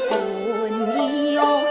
Của.